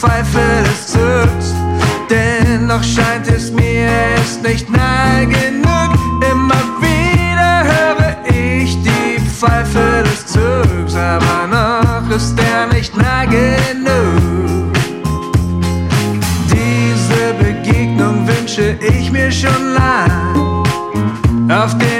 Pfeife des Zirks. Dennoch scheint es mir es nicht nahe genug. Immer wieder höre ich die Pfeife des Zugs, aber noch ist er nicht nahe genug. Diese Begegnung wünsche ich mir schon lang. Auf den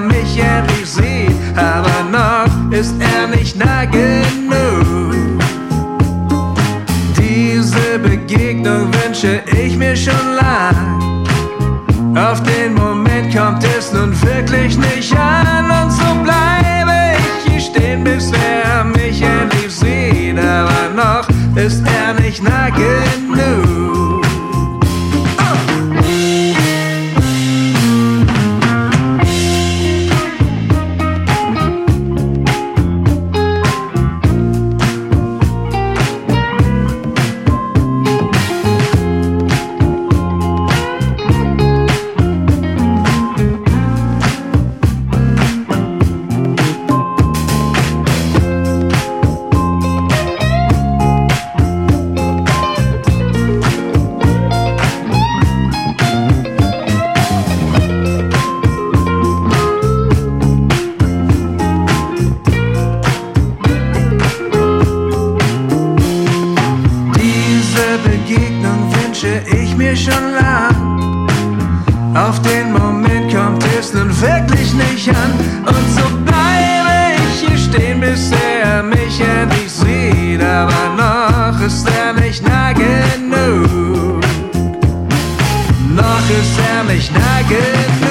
mich endlich sieht. Aber noch ist er nicht nah genug. Diese Begegnung wünsche ich mir schon lang. Auf den Moment kommt es nun wirklich nicht an und so bleibe ich hier stehen, bis er hier schon lang. Auf den Moment kommt es nun wirklich nicht an. Und so bleibe ich hier stehen, bis er mich endlich sieht. Aber noch ist er nicht nah genug. Noch ist er nicht nah genug.